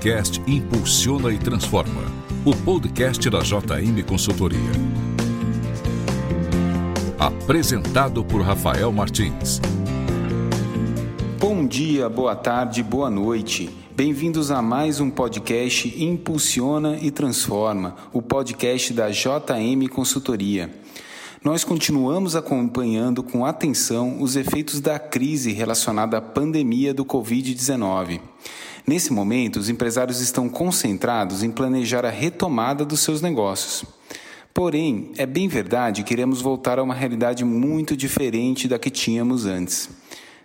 podcast Impulsiona e Transforma, o podcast da JM Consultoria. Apresentado por Rafael Martins. Bom dia, boa tarde, boa noite. Bem-vindos a mais um podcast Impulsiona e Transforma, o podcast da JM Consultoria. Nós continuamos acompanhando com atenção os efeitos da crise relacionada à pandemia do Covid-19. Nesse momento, os empresários estão concentrados em planejar a retomada dos seus negócios. Porém, é bem verdade que iremos voltar a uma realidade muito diferente da que tínhamos antes.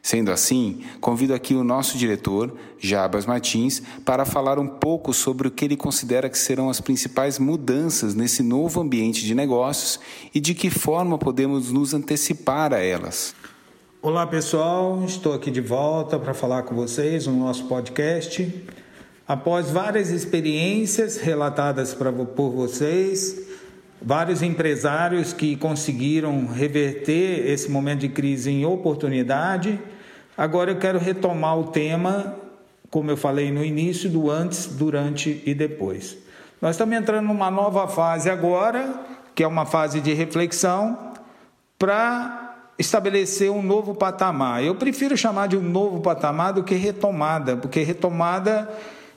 Sendo assim, convido aqui o nosso diretor, Jabas Martins, para falar um pouco sobre o que ele considera que serão as principais mudanças nesse novo ambiente de negócios e de que forma podemos nos antecipar a elas. Olá pessoal, estou aqui de volta para falar com vocês no nosso podcast. Após várias experiências relatadas por vocês, vários empresários que conseguiram reverter esse momento de crise em oportunidade, agora eu quero retomar o tema, como eu falei no início, do antes, durante e depois. Nós estamos entrando numa nova fase agora, que é uma fase de reflexão, para estabelecer um novo patamar. Eu prefiro chamar de um novo patamar do que retomada, porque retomada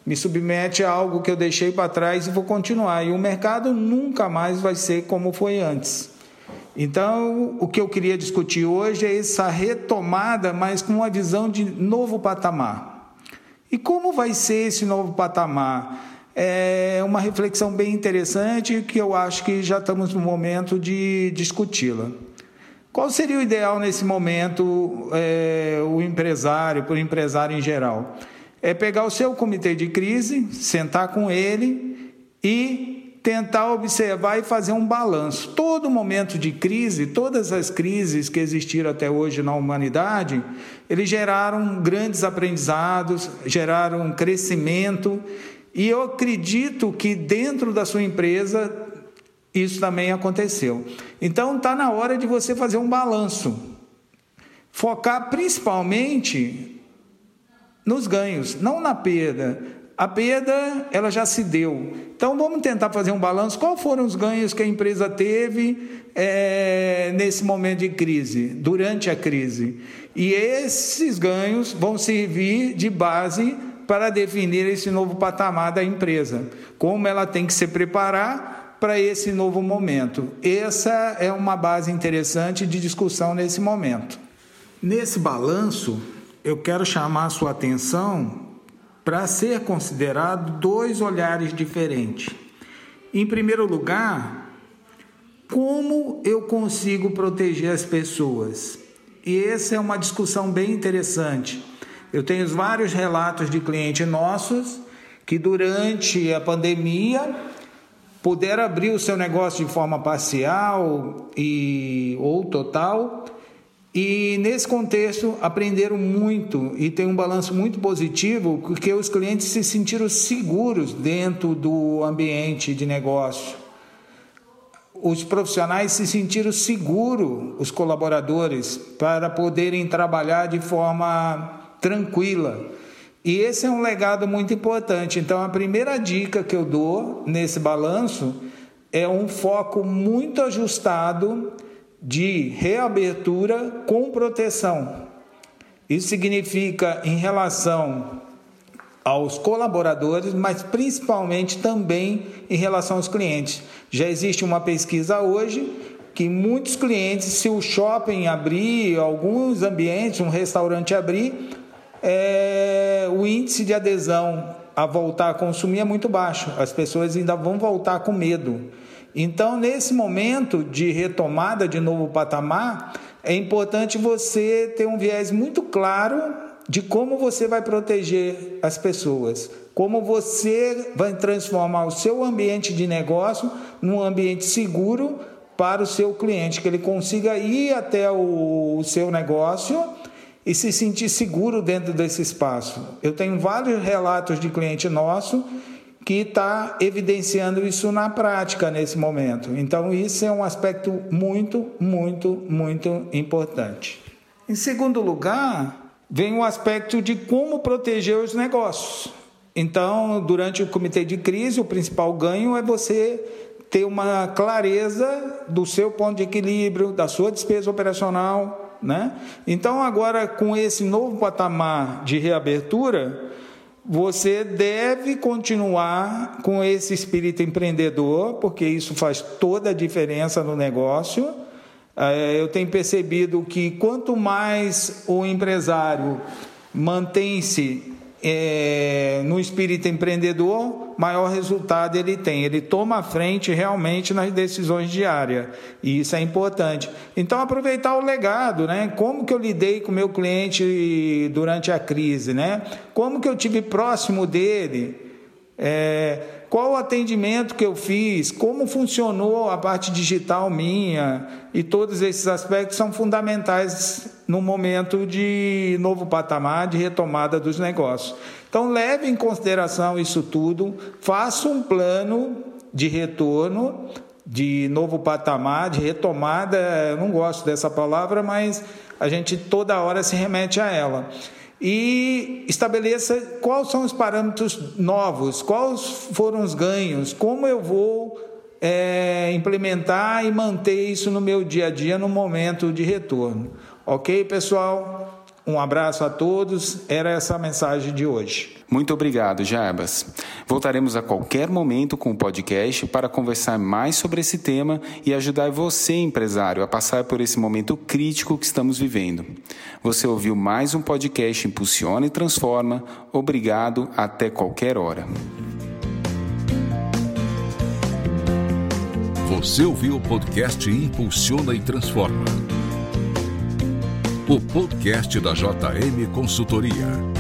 me submete a algo que eu deixei para trás e vou continuar. E o mercado nunca mais vai ser como foi antes. Então, o que eu queria discutir hoje é essa retomada, mas com uma visão de novo patamar. E como vai ser esse novo patamar? É uma reflexão bem interessante que eu acho que já estamos no momento de discuti-la. Qual seria o ideal nesse momento, é, o empresário, o empresário em geral? É pegar o seu comitê de crise, sentar com ele e tentar observar e fazer um balanço. Todo momento de crise, todas as crises que existiram até hoje na humanidade, eles geraram grandes aprendizados, geraram crescimento, e eu acredito que dentro da sua empresa isso também aconteceu. Então está na hora de você fazer um balanço. Focar principalmente nos ganhos, não na perda. A perda ela já se deu. Então vamos tentar fazer um balanço. Quais foram os ganhos que a empresa teve é, nesse momento de crise, durante a crise? E esses ganhos vão servir de base para definir esse novo patamar da empresa. Como ela tem que se preparar para esse novo momento. Essa é uma base interessante de discussão nesse momento. Nesse balanço, eu quero chamar a sua atenção para ser considerado dois olhares diferentes. Em primeiro lugar, como eu consigo proteger as pessoas? E essa é uma discussão bem interessante. Eu tenho vários relatos de clientes nossos que durante a pandemia puder abrir o seu negócio de forma parcial e ou total. E nesse contexto aprenderam muito e tem um balanço muito positivo, porque os clientes se sentiram seguros dentro do ambiente de negócio. Os profissionais se sentiram seguros, os colaboradores, para poderem trabalhar de forma tranquila e esse é um legado muito importante. Então, a primeira dica que eu dou nesse balanço é um foco muito ajustado de reabertura com proteção. Isso significa em relação aos colaboradores, mas principalmente também em relação aos clientes. Já existe uma pesquisa hoje que muitos clientes, se o shopping abrir, alguns ambientes, um restaurante abrir, é, o índice de adesão a voltar a consumir é muito baixo. As pessoas ainda vão voltar com medo. Então, nesse momento de retomada de novo patamar, é importante você ter um viés muito claro de como você vai proteger as pessoas, como você vai transformar o seu ambiente de negócio num ambiente seguro para o seu cliente, que ele consiga ir até o seu negócio e se sentir seguro dentro desse espaço. Eu tenho vários relatos de cliente nosso que está evidenciando isso na prática nesse momento. Então, isso é um aspecto muito, muito, muito importante. Em segundo lugar, vem o aspecto de como proteger os negócios. Então, durante o comitê de crise, o principal ganho é você ter uma clareza do seu ponto de equilíbrio, da sua despesa operacional, né? Então, agora com esse novo patamar de reabertura, você deve continuar com esse espírito empreendedor, porque isso faz toda a diferença no negócio. É, eu tenho percebido que quanto mais o empresário mantém-se é, no espírito empreendedor, maior resultado ele tem. Ele toma a frente realmente nas decisões diárias. E isso é importante. Então, aproveitar o legado, né? Como que eu lidei com o meu cliente durante a crise, né? Como que eu tive próximo dele? É, qual o atendimento que eu fiz, como funcionou a parte digital minha, e todos esses aspectos são fundamentais no momento de novo patamar de retomada dos negócios. Então, leve em consideração isso tudo, faça um plano de retorno, de novo patamar, de retomada. Eu não gosto dessa palavra, mas a gente toda hora se remete a ela e estabeleça quais são os parâmetros novos, quais foram os ganhos, como eu vou é, implementar e manter isso no meu dia a dia no momento de retorno. Ok, pessoal? Um abraço a todos. Era essa a mensagem de hoje. Muito obrigado, Jarbas. Voltaremos a qualquer momento com o podcast para conversar mais sobre esse tema e ajudar você, empresário, a passar por esse momento crítico que estamos vivendo. Você ouviu mais um podcast Impulsiona e Transforma. Obrigado, até qualquer hora. Você ouviu o podcast Impulsiona e Transforma. O podcast da JM Consultoria.